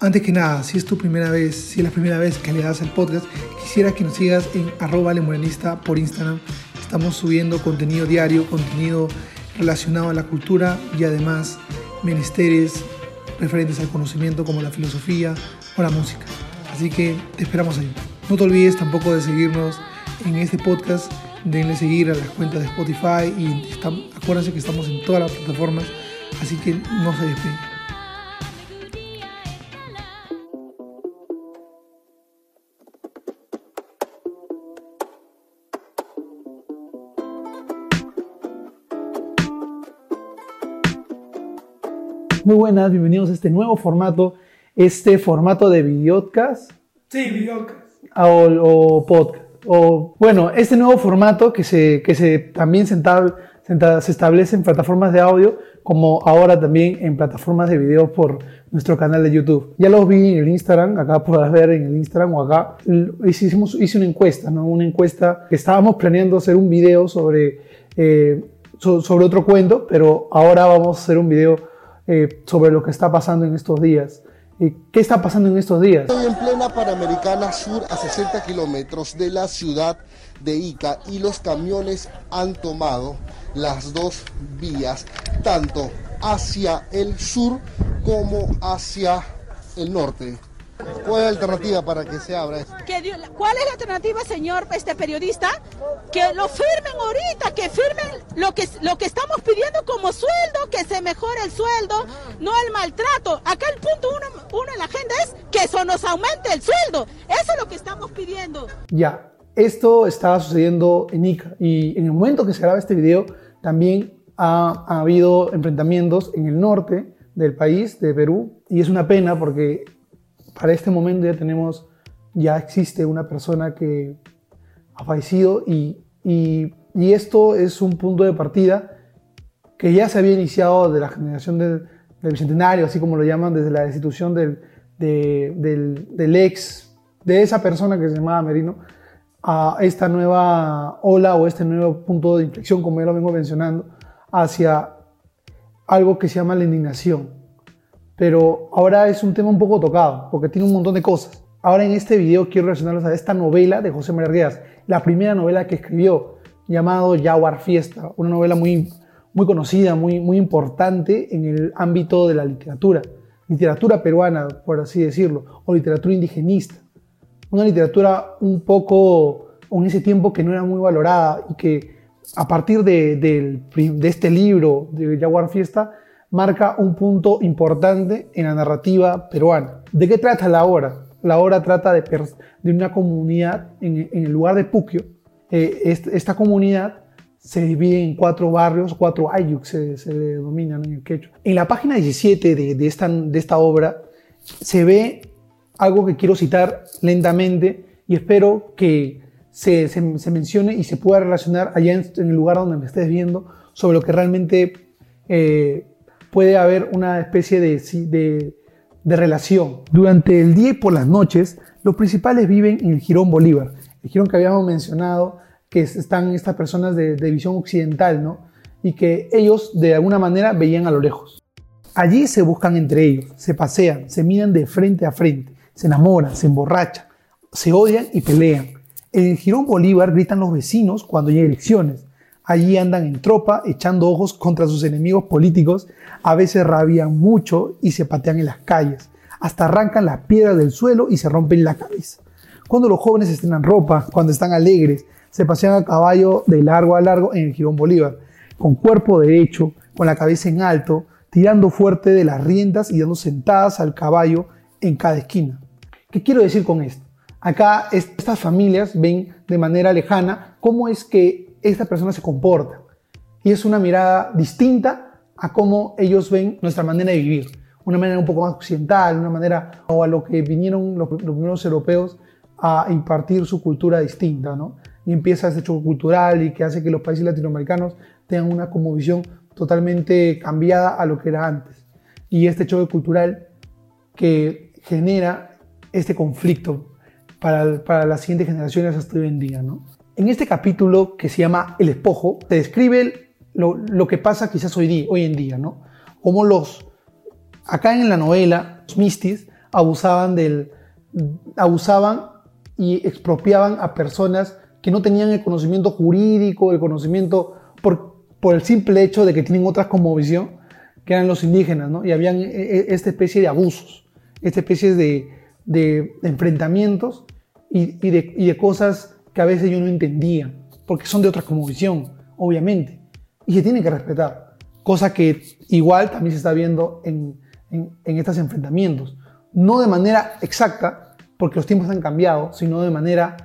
Antes que nada, si es tu primera vez, si es la primera vez que le das el podcast, quisiera que nos sigas en arroba lemoranista por Instagram. Estamos subiendo contenido diario, contenido relacionado a la cultura y además menesteres referentes al conocimiento como la filosofía o la música. Así que te esperamos ahí. No te olvides tampoco de seguirnos en este podcast, denle seguir a las cuentas de Spotify y acuérdense que estamos en todas las plataformas, así que no se despeguen. Muy buenas, bienvenidos a este nuevo formato, este formato de videocast. Sí, videocast. O, podcast. O, bueno, este nuevo formato que se, que se también se, se establece en plataformas de audio, como ahora también en plataformas de video por nuestro canal de YouTube. Ya los vi en el Instagram, acá podrás ver en el Instagram o acá. Hicimos, hice una encuesta, ¿no? Una encuesta que estábamos planeando hacer un video sobre, eh, sobre otro cuento, pero ahora vamos a hacer un video eh, sobre lo que está pasando en estos días. ¿Qué está pasando en estos días? Estoy en plena Panamericana Sur a 60 kilómetros de la ciudad de Ica y los camiones han tomado las dos vías, tanto hacia el sur como hacia el norte. ¿Cuál es la alternativa para que se abra esto? ¿Cuál es la alternativa, señor este periodista? Que lo firmen ahorita, que firmen lo que, lo que estamos pidiendo como sueldo, que se mejore el sueldo, no el maltrato. Acá el punto uno, uno en la agenda es que eso nos aumente el sueldo. Eso es lo que estamos pidiendo. Ya, esto estaba sucediendo en Ica y en el momento que se graba este video también ha, ha habido enfrentamientos en el norte del país, de Perú, y es una pena porque para este momento ya tenemos, ya existe una persona que ha fallecido y, esto es un punto de partida que ya se había iniciado de la generación del, bicentenario, así como lo llaman, desde la destitución del, del, del, ex, de esa persona que se llamaba Merino, a esta nueva ola o este nuevo punto de inflexión, como ya lo vengo mencionando, hacia algo que se llama la indignación pero ahora es un tema un poco tocado, porque tiene un montón de cosas. Ahora en este video quiero relacionarlos a esta novela de José María Arguedas, la primera novela que escribió, llamado Jaguar Fiesta, una novela muy, muy conocida, muy, muy importante en el ámbito de la literatura, literatura peruana, por así decirlo, o literatura indigenista. Una literatura un poco, en ese tiempo que no era muy valorada y que a partir de, de este libro de Jaguar Fiesta, marca un punto importante en la narrativa peruana. ¿De qué trata la obra? La obra trata de, de una comunidad en, el lugar de Puquio. Eh, esta comunidad se divide en cuatro barrios, cuatro ayuk se, se denominan en el quechua. En la página 17 de, esta, de esta obra se ve algo que quiero citar lentamente y espero que se, se, mencione y se pueda relacionar allá en, el lugar donde me estés viendo sobre lo que realmente eh, puede haber una especie de, de, relación. Durante el día y por las noches, los principales viven en el Girón Bolívar, el Girón que habíamos mencionado, que están estas personas de, de visión occidental, ¿no? Y que ellos de alguna manera veían a lo lejos. Allí se buscan entre ellos, se pasean, se miran de frente a frente, se enamoran, se emborrachan, se odian y pelean. En el Girón Bolívar gritan los vecinos cuando hay elecciones. Allí andan en tropa, echando ojos contra sus enemigos políticos, a veces rabian mucho y se patean en las calles, hasta arrancan las piedras del suelo y se rompen la cabeza. Cuando los jóvenes estrenan ropa, cuando están alegres, se pasean a caballo de largo a largo en el Girón Bolívar, con cuerpo derecho, con la cabeza en alto, tirando fuerte de las riendas y dando sentadas al caballo en cada esquina. ¿Qué quiero decir con esto? Acá estas familias ven de manera lejana cómo es que esta persona se comporta. Y es una mirada distinta a cómo ellos ven nuestra manera de vivir. Una manera un poco más occidental, una manera o a lo que vinieron los, primeros europeos a impartir su cultura distinta, ¿no? Y empieza ese choque cultural y que hace que los países latinoamericanos tengan una como visión totalmente cambiada a lo que era antes. Y este choque cultural que genera este conflicto para, para las siguientes generaciones hasta hoy en día, ¿no? En este capítulo que se llama El espojo, te describe lo, que pasa quizás hoy, día, hoy en día, ¿no? Como los, acá en la novela, los mistis abusaban, del, abusaban y expropiaban a personas que no tenían el conocimiento jurídico, el conocimiento por, por el simple hecho de que tienen otras como visión, que eran los indígenas, ¿no? Y habían eh, eh, esta especie de abusos, esta especie de, de enfrentamientos y, y, de, y, de, cosas que a veces yo no entendía, porque son de otra visión, obviamente, y se tienen que respetar, cosa que igual también se está viendo en, en, en estos enfrentamientos, no de manera exacta, porque los tiempos han cambiado, sino de manera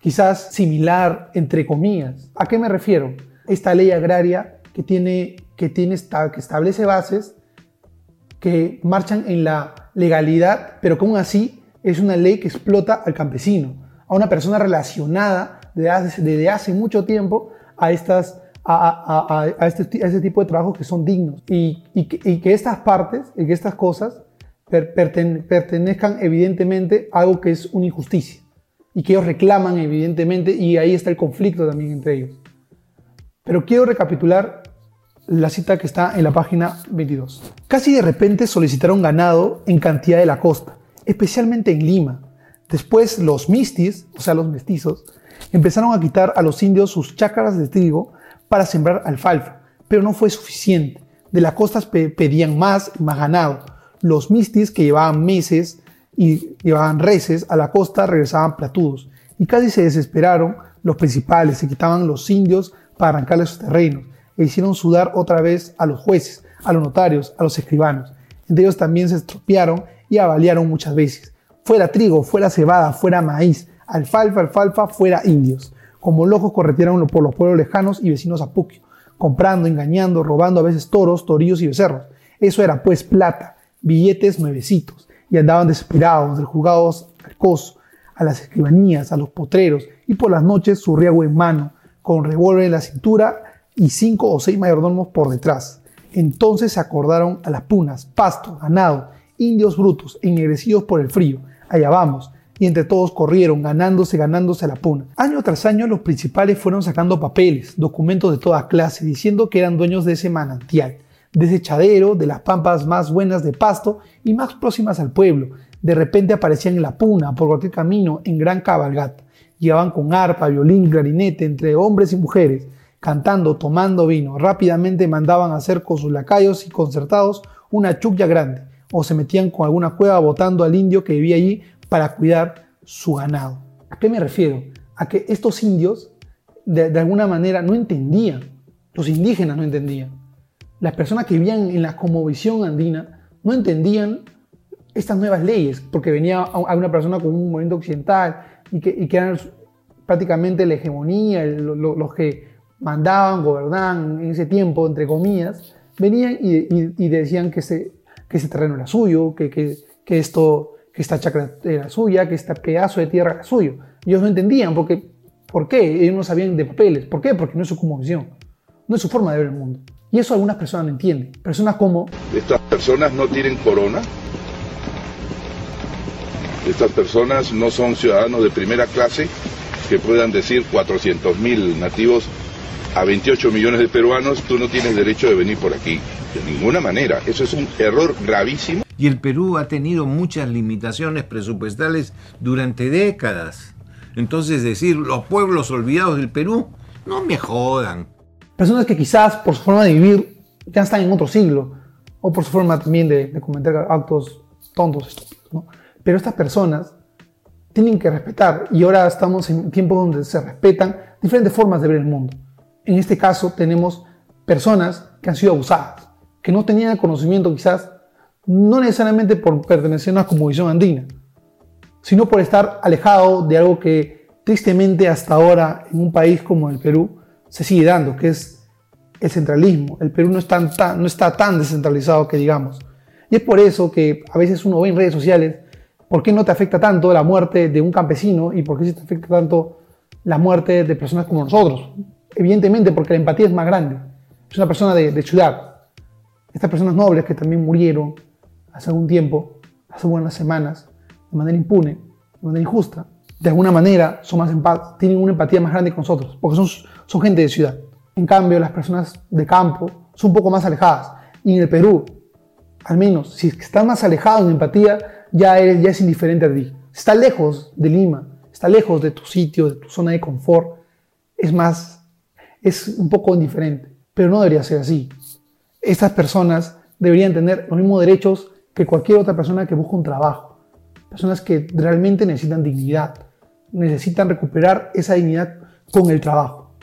quizás similar, entre comillas. ¿A qué me refiero? Esta ley agraria que, tiene, que, tiene, que establece bases que marchan en la legalidad, pero que aún así es una ley que explota al campesino, a una persona relacionada desde hace, mucho tiempo a, estas, este, a este tipo de trabajos que son dignos y, y, que, y que estas partes y que estas cosas pertenezcan evidentemente a algo que es una injusticia y que ellos reclaman evidentemente y ahí está el conflicto también entre ellos. Pero quiero recapitular la cita que está en la página 22. Casi de repente solicitaron ganado en cantidad de la costa, especialmente en Lima. Después los mistis, o sea los mestizos, empezaron a quitar a los indios sus chácaras de trigo para sembrar alfalfa, pero no fue suficiente. De las costas pedían más y más ganado. Los mistis que llevaban meses y llevaban reses a la costa regresaban platudos y casi se desesperaron los principales, se quitaban los indios para arrancarles sus terrenos e hicieron sudar otra vez a los jueces, a los notarios, a los escribanos. Entre ellos también se estropearon y avaliaron muchas veces. Fuera trigo, fuera cebada, fuera maíz, alfalfa, alfalfa, fuera indios. Como locos corretearon por los pueblos lejanos y vecinos a Puquio, comprando, engañando, robando a veces toros, torillos y becerros. Eso era pues plata, billetes nuevecitos, y andaban desesperados, del juzgados al coso, a las escribanías, a los potreros, y por las noches su riego en mano, con revólver en la cintura y cinco o seis mayordomos por detrás. Entonces se acordaron a las punas, pasto, ganado, indios brutos, ennegrecidos por el frío. Allá vamos. Y entre todos corrieron, ganándose, ganándose la puna. Año tras año los principales fueron sacando papeles, documentos de toda clase, diciendo que eran dueños de ese manantial, de ese chadero, de las pampas más buenas de pasto y más próximas al pueblo. De repente aparecían en la puna, por cualquier camino, en gran cabalgata. Llevaban con arpa, violín, clarinete, entre hombres y mujeres cantando, tomando vino. Rápidamente mandaban hacer con sus lacayos y concertados una chulla grande, o se metían con alguna cueva botando al indio que vivía allí para cuidar su ganado. ¿A qué me refiero? A que estos indios, de, alguna manera, no entendían, los indígenas no entendían, las personas que vivían en la comovisión andina no entendían estas nuevas leyes, porque venía a una persona con un movimiento occidental y que, y eran prácticamente la hegemonía, los que mandaban, gobernaban en ese tiempo, entre comillas, venían y, decían que ese, que ese terreno era suyo, que, que, que, esto, que esta chacra era suya, que este pedazo de tierra era suyo. Ellos no entendían porque, por qué, ellos no sabían de papeles. ¿Por qué? Porque no es su visión, no es su forma de ver el mundo. Y eso algunas personas no entienden. Personas como... Estas personas no tienen corona. Estas personas no son ciudadanos de primera clase que puedan decir 400.000 nativos a 28 millones de peruanos, tú no tienes derecho de venir por aquí. De ninguna manera. Eso es un error gravísimo. Y el Perú ha tenido muchas limitaciones presupuestales durante décadas. Entonces decir, los pueblos olvidados del Perú, no me jodan. Personas que quizás por su forma de vivir ya están en otro siglo, o por su forma también de, cometer actos tontos, ¿no? Pero estas personas tienen que respetar, y ahora estamos en tiempos donde se respetan diferentes formas de ver el mundo en este caso tenemos personas que han sido abusadas, que no tenían conocimiento quizás, no necesariamente por pertenecer a una comovisión andina, sino por estar alejado de algo que tristemente hasta ahora en un país como el Perú se sigue dando, que es el centralismo. El Perú no, está tan descentralizado que digamos. Y es por eso que a veces uno ve en redes sociales por qué no te afecta tanto la muerte de un campesino y por qué sí te afecta tanto la muerte de personas como nosotros, Evidentemente porque la empatía es más grande. Es una persona de, ciudad. Estas personas nobles que también murieron hace algún tiempo, hace buenas semanas, de manera impune, de manera injusta, de alguna manera son más tienen una empatía más grande con nosotros, porque son, son gente de ciudad. En cambio, las personas de campo son un poco más alejadas. Y en el Perú, al menos, si están más alejados en empatía, ya, ya es indiferente a ti. Está lejos de Lima, está lejos de tu sitio, de tu zona de confort. Es más, es un poco indiferente. Pero no debería ser así. Estas personas deberían tener los mismos derechos que cualquier otra persona que busca un trabajo. Personas que realmente necesitan dignidad, necesitan recuperar esa dignidad con el trabajo.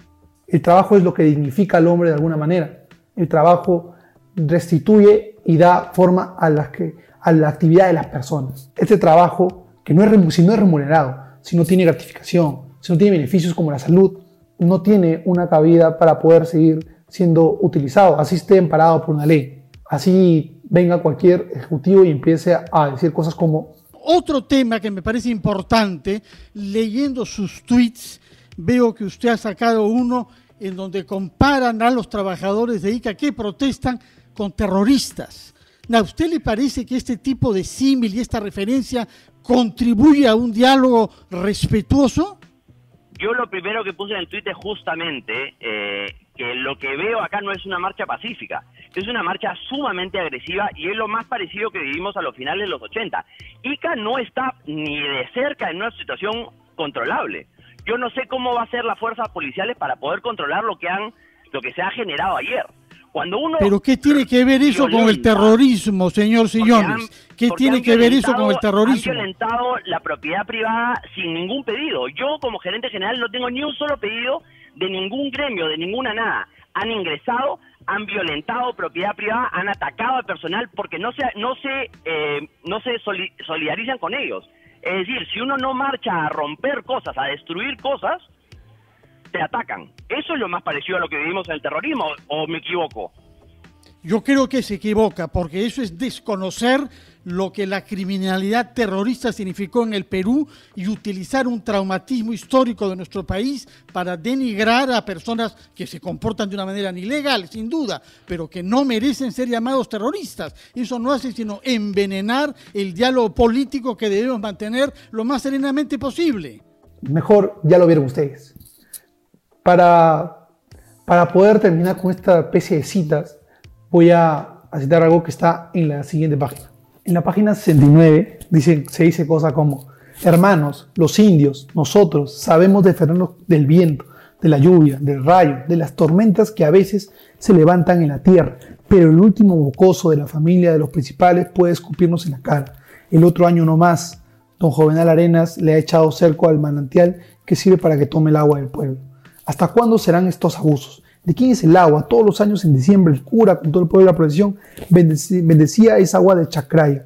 El trabajo es lo que dignifica al hombre de alguna manera. El trabajo restituye y da forma a, a la actividad de las personas. Este trabajo, que no es, si no es remunerado, si no tiene gratificación, si no tiene beneficios como la salud, no tiene una cabida para poder seguir siendo utilizado, así esté amparado por una ley. Así venga cualquier ejecutivo y empiece a decir cosas como... Otro tema que me parece importante, leyendo sus tweets, veo que usted ha sacado uno en donde comparan a los trabajadores de ICA que protestan con terroristas. ¿A usted le parece que este tipo de símil y esta referencia contribuye a un diálogo respetuoso? Yo lo primero que puse en el tweet es justamente eh, que lo que veo acá no es una marcha pacífica, es una marcha sumamente agresiva y es lo más parecido que vivimos a los finales de los 80. ICA no está ni de cerca en una situación controlable. Yo no sé cómo va a ser las fuerzas policiales para poder controlar lo que han lo que se ha generado ayer. Cuando uno Pero ¿qué tiene que ver eso con el terrorismo, señor Sillones? ¿Qué tiene que ver eso con el terrorismo? Han violentado la propiedad privada sin ningún pedido. Yo como gerente general no tengo ni un solo pedido de ningún gremio, de ninguna nada. Han ingresado, han violentado propiedad privada, han atacado al personal porque no se no se eh, no se solidarizan con ellos. Es decir, si uno no marcha a romper cosas, a destruir cosas, te atacan. Eso es lo más parecido a lo que vivimos en el terrorismo, ¿o me equivoco? Yo creo que se equivoca, porque eso es desconocer lo que la criminalidad terrorista significó en el Perú y utilizar un traumatismo histórico de nuestro país para denigrar a personas que se comportan de una manera ilegal, sin duda, pero que no merecen ser llamados terroristas. Eso no hace sino envenenar el diálogo político que debemos mantener lo más serenamente posible. Mejor, ya lo vieron ustedes. Para, para poder terminar con esta especie de citas, voy a, citar algo que está en la siguiente página. En la página 69 dice, se dice cosas como, hermanos, los indios, nosotros sabemos defendernos del viento, de la lluvia, del rayo, de las tormentas que a veces se levantan en la tierra, pero el último bocoso de la familia de los principales puede escupirnos en la cara. El otro año no más, don Jovenal Arenas le ha echado cerco al manantial que sirve para que tome el agua del pueblo. ¿Hasta cuándo serán estos abusos? ¿De quién es el agua? Todos los años en diciembre el cura con todo el pueblo de la procesión bendecía esa agua de Chacraya.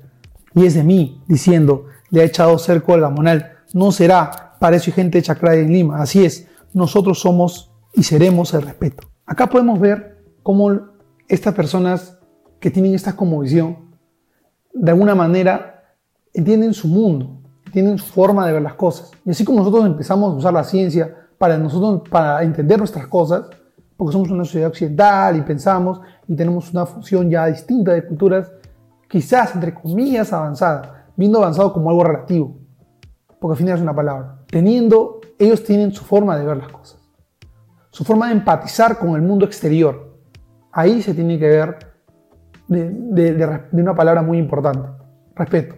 Y es de mí, diciendo, le ha echado cerco al gamonal. No será para eso y gente de Chacraya en Lima. Así es, nosotros somos y seremos el respeto. Acá podemos ver cómo estas personas que tienen esta visión, de alguna manera entienden su mundo, tienen su forma de ver las cosas. Y así como nosotros empezamos a usar la ciencia para nosotros, para entender nuestras cosas, porque somos una sociedad occidental y pensamos y tenemos una función ya distinta de culturas, quizás entre comillas avanzada, viendo avanzado como algo relativo, porque al final es una palabra. Teniendo, ellos tienen su forma de ver las cosas, su forma de empatizar con el mundo exterior. Ahí se tiene que ver de, de una palabra muy importante, respeto.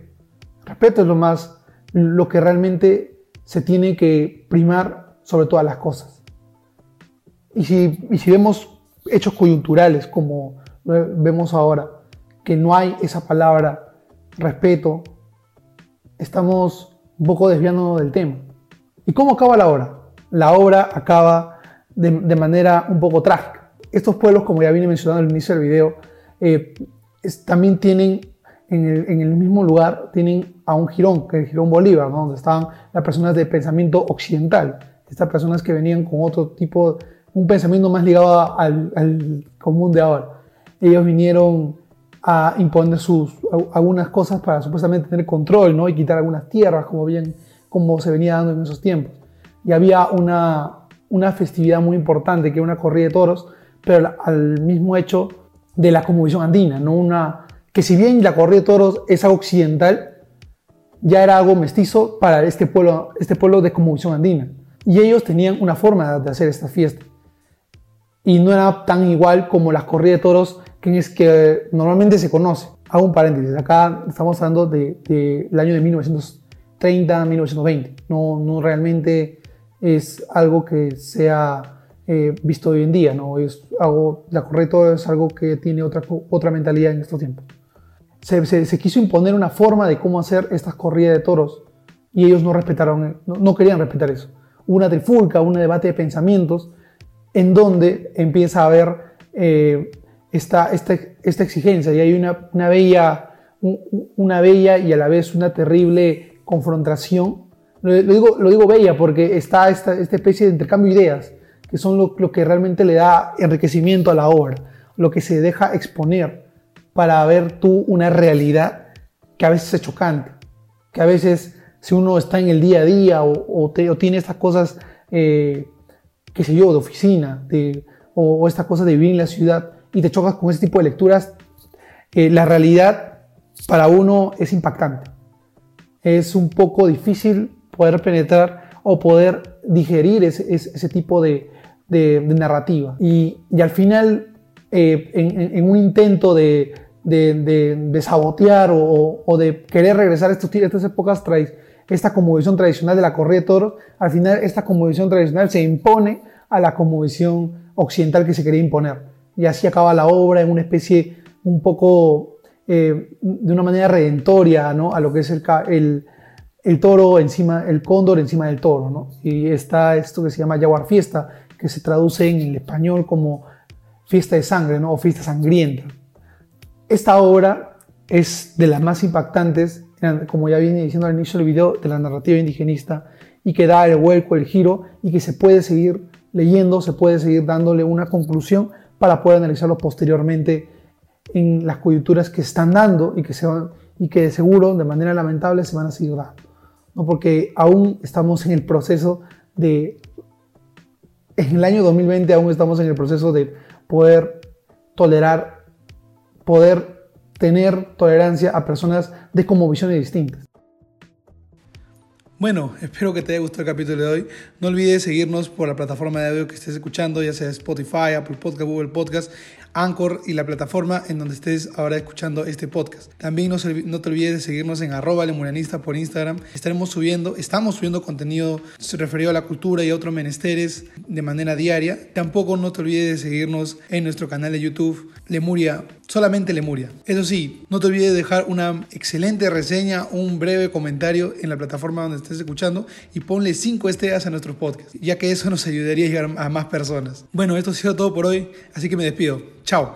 Respeto es lo más, lo que realmente se tiene que primar sobre todas las cosas. Y si, si vemos hechos coyunturales como vemos ahora, que no hay esa palabra respeto, estamos un poco desviándonos del tema. ¿Y cómo acaba la obra? La obra acaba de, manera un poco trágica. Estos pueblos, como ya vine mencionando al inicio del video, eh, también tienen en el, en el, mismo lugar, tienen a un jirón, que es el jirón Bolívar, donde estaban las personas de pensamiento occidental, estas personas que venían con otro tipo de un pensamiento más ligado al, común de ahora. Ellos vinieron a imponer sus, algunas cosas para supuestamente tener control ¿no? y quitar algunas tierras, como, bien, como se venía dando en esos tiempos. Y había una, una festividad muy importante, que era una corrida de toros, pero al mismo hecho de la conmovisión andina, ¿no? una, que si bien la corrida de toros es algo occidental, ya era algo mestizo para este pueblo, este pueblo de conmovisión andina. Y ellos tenían una forma de hacer esta fiesta y no era tan igual como las corridas de toros que, es que normalmente se conoce. hago un paréntesis, acá estamos hablando del de, año de 1930, 1920, no, no realmente es algo que sea eh, visto hoy en día, ¿no? Es algo, la correcto es algo que tiene otra, otra mentalidad en estos tiempos. Se, se, quiso imponer una forma de cómo hacer estas corridas de toros y ellos no respetaron, no, no querían respetar eso. Una trifulca, un debate de pensamientos en donde empieza a haber eh, esta, esta, esta, exigencia y hay una, una, bella, una bella y a la vez una terrible confrontación. Lo, digo, lo digo bella porque está esta, esta especie de intercambio de ideas que son lo, que realmente le da enriquecimiento a la obra, lo que se deja exponer para ver tú una realidad que a veces es chocante, que a veces si uno está en el día a día o, o, tiene estas cosas, eh, qué sé yo, de oficina, de, o, o estas cosas de vivir en la ciudad y te chocas con ese tipo de lecturas, eh, la realidad para uno es impactante. Es un poco difícil poder penetrar o poder digerir ese, ese, tipo de, de, narrativa. Y, y, al final, eh, en, en, un intento de, de sabotear o, o, de querer regresar a estos, estas épocas esta conmovisión tradicional de la corrida de toros, al final esta conmovisión tradicional se impone a la conmovisión occidental que se quería imponer. Y así acaba la obra en una especie un poco eh, de una manera redentoria ¿no? a lo que es el, el, el, toro encima, el cóndor encima del toro. ¿no? Y está esto que se llama Jaguar Fiesta, que se traduce en el español como fiesta de sangre ¿no? o fiesta sangrienta. Esta obra es de las más impactantes, como ya vine diciendo al inicio del video, de la narrativa indigenista y que da el vuelco, el giro y que se puede seguir leyendo, se puede seguir dándole una conclusión para poder analizarlo posteriormente en las coyunturas que están dando y que, se van, y que de seguro, de manera lamentable, se van a seguir dando. ¿no? Porque aún estamos en el proceso de, en el año 2020 aún estamos en el proceso de poder tolerar, poder tener tolerancia a personas de como visiones distintas. Bueno, espero que te haya gustado el capítulo de hoy. No olvides seguirnos por la plataforma de audio que estés escuchando, ya sea Spotify, Apple Podcast, Google Podcast, Anchor y la plataforma en donde estés ahora escuchando este podcast. También no, te olvides de seguirnos en arroba lemurianista por Instagram. Estaremos subiendo, estamos subiendo contenido referido a la cultura y a otros menesteres de manera diaria. Tampoco no te olvides de seguirnos en nuestro canal de YouTube Lemuria, solamente Lemuria. Eso sí, no te olvides de dejar una excelente reseña, un breve comentario en la plataforma donde estés escuchando y ponle 5 estrellas a nuestros podcasts, ya que eso nos ayudaría a llegar a más personas. Bueno, esto ha sido todo por hoy, así que me despido. Tchau!